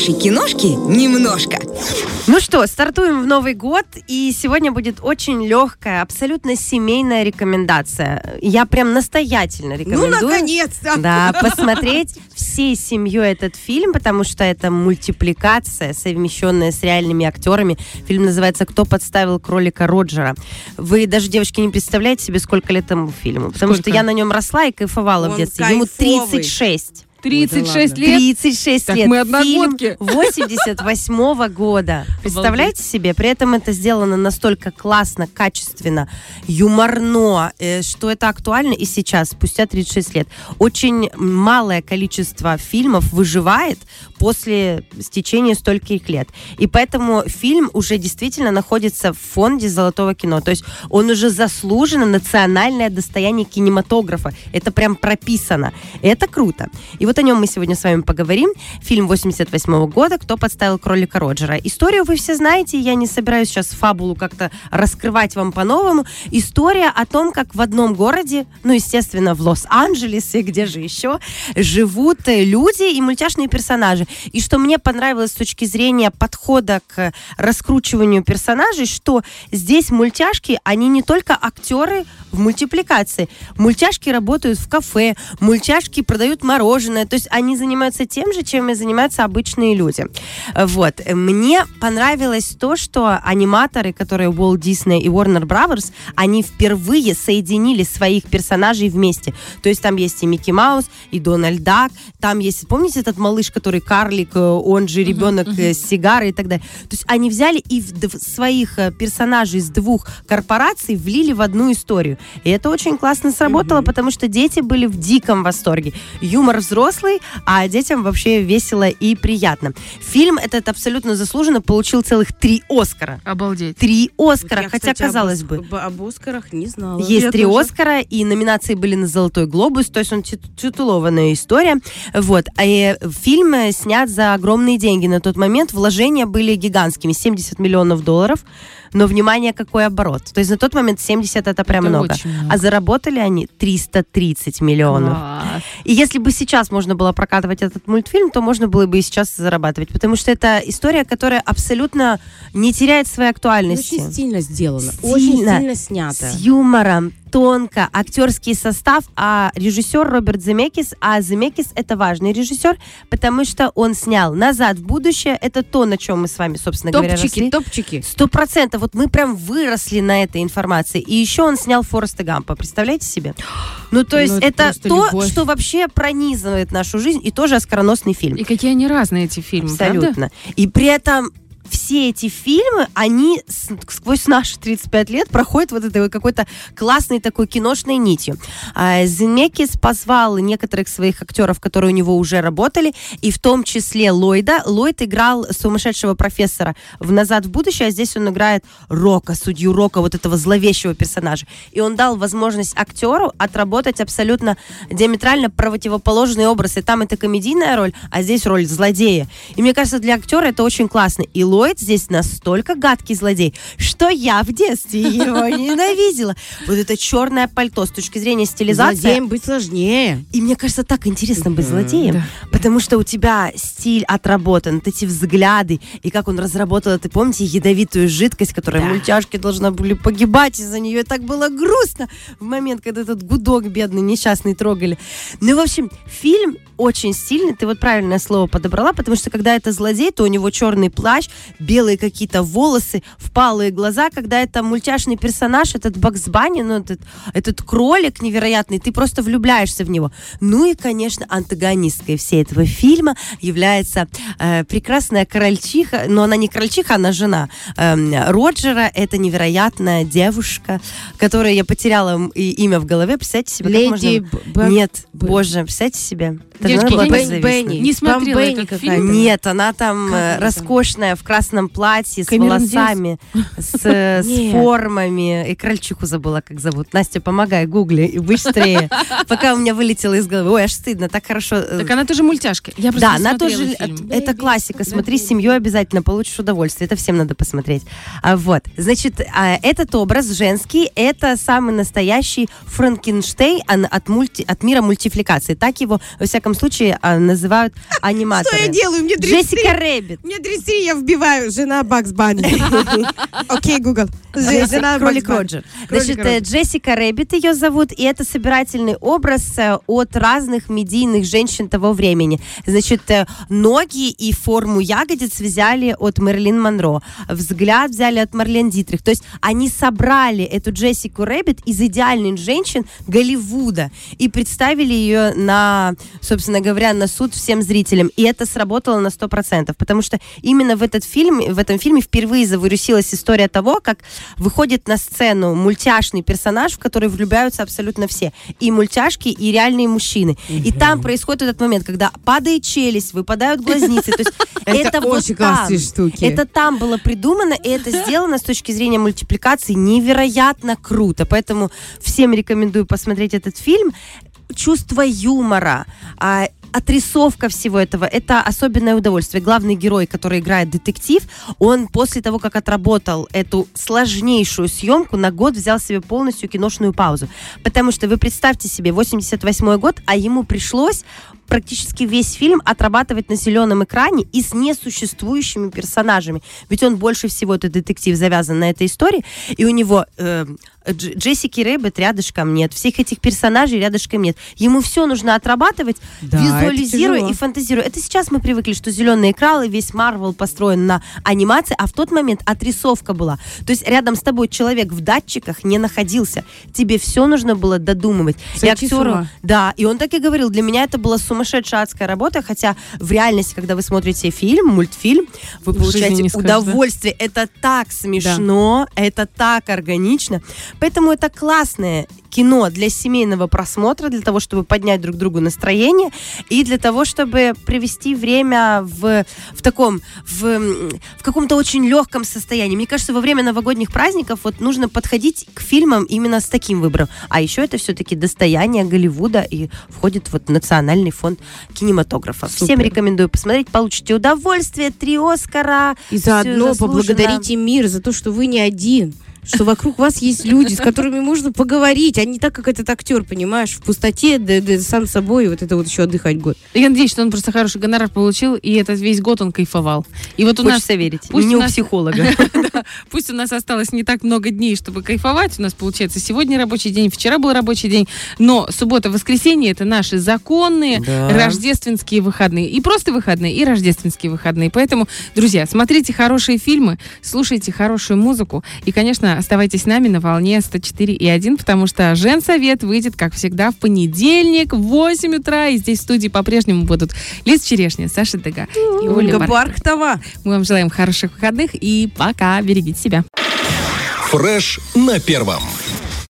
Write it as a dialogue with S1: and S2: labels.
S1: хорошей киношки немножко.
S2: Ну что, стартуем в Новый год, и сегодня будет очень легкая, абсолютно семейная рекомендация. Я прям настоятельно рекомендую.
S1: Ну, наконец-то!
S2: Да, посмотреть всей семьей этот фильм, потому что это мультипликация, совмещенная с реальными актерами. Фильм называется «Кто подставил кролика Роджера». Вы даже, девочки, не представляете себе, сколько лет этому фильму. Потому
S3: Сколько?
S2: что я на нем росла и кайфовала
S1: Он
S2: в детстве. Ему
S1: кайфовый.
S2: 36.
S3: 36
S1: ладно.
S3: лет?
S2: 36
S3: Так
S2: лет.
S3: мы одногодки.
S2: Фильм 88 года. Представляете себе? При этом это сделано настолько классно, качественно, юморно, э, что это актуально и сейчас, спустя 36 лет. Очень малое количество фильмов выживает после стечения стольких лет. И поэтому фильм уже действительно находится в фонде золотого кино. То есть он уже заслуженно национальное достояние кинематографа. Это прям прописано. Это круто. И вот о нем мы сегодня с вами поговорим. Фильм 88 года «Кто подставил кролика Роджера». Историю вы все знаете, я не собираюсь сейчас фабулу как-то раскрывать вам по-новому. История о том, как в одном городе, ну, естественно, в Лос-Анджелесе, где же еще, живут э, люди и мультяшные персонажи. И что мне понравилось с точки зрения подхода к раскручиванию персонажей, что здесь мультяшки, они не только актеры в мультипликации. Мультяшки работают в кафе, мультяшки продают мороженое, то есть они занимаются тем же, чем и занимаются обычные люди. Вот. Мне понравилось то, что аниматоры, которые Walt Disney и Warner Brothers, они впервые соединили своих персонажей вместе. То есть там есть и Микки Маус, и Дональд Дак, там есть, помните этот малыш, который карлик, э, он же ребенок э, с сигарой и так далее. То есть они взяли и в своих э, персонажей с двух корпораций влили в одну историю. И это очень классно сработало, потому что дети были в диком восторге. Юмор взрослый, а детям вообще весело и приятно. Фильм этот абсолютно заслуженно получил целых три Оскара.
S3: Обалдеть.
S2: Три Оскара,
S1: Я,
S2: хотя,
S1: кстати, об
S2: казалось
S1: Ос-
S2: бы,
S1: об- Об Оскарах не знала.
S2: есть
S3: Я
S2: три
S3: тоже.
S2: Оскара, и номинации были на «Золотой глобус», то есть он тит- титулованная история. Вот. А, э, фильм э, снят за огромные деньги. На тот момент вложения были гигантскими, 70 миллионов долларов. Но, внимание, какой оборот. То есть на тот момент 70 это прям
S3: Это
S2: много.
S3: очень много.
S2: А заработали они 330 миллионов.
S3: Класс.
S2: И если бы сейчас можно было прокатывать этот мультфильм, то можно было бы и сейчас зарабатывать. Потому что это история, которая абсолютно не теряет своей актуальности.
S1: Очень стильно сделано. Очень
S2: Стильно.
S1: стильно снято.
S2: С юмором, тонко, актерский состав, а режиссер Роберт Земекис, а Земекис это важный режиссер, потому что он снял «Назад в будущее», это то, на чем мы с вами, собственно говоря,
S1: Топчики,
S2: росли.
S1: топчики.
S2: Сто процентов. Вот мы прям выросли на этой информации. И еще он снял Фореста Гампа. Представляете себе? Ну, то есть
S1: Ну, это
S2: это то,
S1: любовь.
S2: что вообще пронизывает нашу жизнь, и тоже оскароносный фильм.
S3: И какие они разные, эти фильмы, правда?
S2: Абсолютно. И при этом все эти фильмы, они сквозь наши 35 лет проходят вот этой какой-то классной такой киношной нитью. А, Земекис позвал некоторых своих актеров, которые у него уже работали, и в том числе Ллойда. Ллойд играл сумасшедшего профессора в «Назад в будущее», а здесь он играет Рока, судью Рока, вот этого зловещего персонажа. И он дал возможность актеру отработать абсолютно диаметрально противоположный образ. И там это комедийная роль, а здесь роль злодея. И мне кажется, для актера это очень классно. И Ллойд здесь настолько гадкий злодей, что я в детстве его ненавидела. Вот это черное пальто с точки зрения стилизации.
S1: Злодеем быть сложнее.
S2: И мне кажется, так интересно быть злодеем,
S3: Да.
S2: потому что у тебя стиль отработан, вот эти взгляды, и как он разработал, это, помните, ядовитую жидкость, которая
S1: Да.
S2: мультяшки должна были погибать из-за нее. И так было грустно в момент, когда этот гудок бедный, несчастный трогали. Ну, в общем, фильм очень стильный, ты вот правильное слово подобрала, потому что когда это злодей, то у него черный плащ, белые какие-то волосы, впалые глаза, когда это мультяшный персонаж, этот Бакс Банни, ну, этот, этот кролик невероятный, ты просто влюбляешься в него. Ну и, конечно, антагонисткой всей этого фильма является э, прекрасная крольчиха, но она не крольчиха, она жена эм, Роджера, это невероятная девушка, которая я потеряла и- имя в голове, представьте себе, как можно...
S1: Леди Б- Б-
S2: Нет,
S1: Б-
S2: боже, представьте себе.
S3: Девочки, не-
S2: зависнуть.
S1: Бенни.
S3: Не смотрела
S1: Бенни
S3: этот
S1: какая-то.
S3: фильм.
S2: Нет, она там
S1: Как
S2: э,
S1: там?
S2: роскошная, в красном платье, с
S3: Кэмерон Диаз?
S2: волосами, с, э, с формами. И крольчиху забыла, как зовут. Настя, помогай, гугли, и быстрее. Пока у меня вылетело из головы. Ой, аж стыдно, так хорошо. э,
S3: Так она тоже мультяшка. Я просто
S2: да, она тоже,
S3: фильм.
S2: это классика. Смотри с семьей обязательно, получишь удовольствие. Это всем надо посмотреть. А, вот, значит, а, этот образ женский, это самый настоящий Франкенштейн от, мульти, от мира мультифликации. Так его, во всяком всяком случае а, называют аниматоры.
S1: Что я делаю? Мне 33.
S2: Джессика Рэббит.
S1: Мне 33, я вбиваю жена Бакс Банни. Окей, Google.
S2: Джесси-
S1: Жена
S2: Кролик. Роджер. Значит, э. Джессика Рэббит ее зовут, и это собирательный образ э, от разных медийных женщин того времени. Значит, э, ноги и форму ягодиц взяли от Мерлин Монро, взгляд взяли от Марлен Дитрих. То есть они собрали эту Джессику Рэббит из идеальных женщин Голливуда и представили ее на, собственно говоря, на суд всем зрителям. И это сработало на 100%, потому что именно в этот фильм, в этом фильме впервые завирусилась история того, как выходит на сцену мультяшный персонаж, в который влюбляются абсолютно все. И мультяшки, и реальные мужчины. И там происходит этот момент, когда падает челюсть, выпадают глазницы. То есть
S1: Это очень классные штуки.
S2: Это там было придумано, и это сделано с точки зрения мультипликации невероятно круто. Поэтому всем рекомендую посмотреть этот фильм. Чувство юмора, а, отрисовка всего этого, это особенное удовольствие. Главный герой, который играет детектив, он после того, как отработал эту сложнейшую съемку, на год взял себе полностью киношную паузу. Потому что вы представьте себе, 88 год, а ему пришлось практически весь фильм отрабатывать на зеленом экране и с несуществующими персонажами. Ведь он больше всего, этот детектив, завязан на этой истории, и у него э, Дж- Джессики Рэббит рядышком нет, всех этих персонажей рядышком нет. Ему все нужно отрабатывать,
S1: Да,
S2: визуализируя и фантазируя. Это сейчас мы привыкли, что зеленый экран и весь Марвел построен на анимации, а в тот момент отрисовка была. То есть рядом с тобой человек в датчиках не находился. Тебе все нужно было додумывать.
S1: Сойти
S2: и актеру, да, и он так и говорил, для меня это была сумасшедшая адская работа, хотя в реальности, когда вы смотрите фильм, мультфильм, вы получаете
S3: скажешь, да?
S2: удовольствие. Это так смешно, это так органично. Поэтому это классное кино для семейного просмотра, для того, чтобы поднять друг другу настроение и для того, чтобы привести время в, в таком, в, в каком-то очень легком состоянии. Мне кажется, во время новогодних праздников вот нужно подходить к фильмам именно с таким выбором. А еще это все-таки достояние Голливуда и входит вот в Национальный фонд кинематографа. Всем
S1: Супер.
S2: рекомендую посмотреть, получите удовольствие, три Оскара.
S1: И заодно поблагодарите мир за то, что вы не один. Что вокруг вас есть люди, с которыми можно поговорить, а не так, как этот актер, понимаешь, в пустоте, да, да, сам собой, вот это вот еще отдыхать год.
S3: Я надеюсь, что он просто хороший гонорар получил, и этот весь год он кайфовал. И вот у нас
S2: Хочется верить.
S3: пусть
S2: не
S3: у
S2: у
S3: нас-
S2: психолога.
S3: Пусть у нас осталось не так много дней, чтобы кайфовать. У нас получается сегодня рабочий день, вчера был рабочий день. Но суббота, воскресенье это наши законные
S2: Да.
S3: рождественские выходные. И просто выходные, и рождественские выходные. Поэтому, друзья, смотрите хорошие фильмы, слушайте хорошую музыку. И, конечно, оставайтесь с нами на волне 104,1, потому что Женсовет выйдет, как всегда, в понедельник в 8 утра. И здесь в студии по-прежнему будут Лиз Черешня, Саша Дега и
S1: Ольга. Бархтова.
S3: Мы вам желаем хороших выходных и пока. Берегите себя.
S4: Фреш на первом.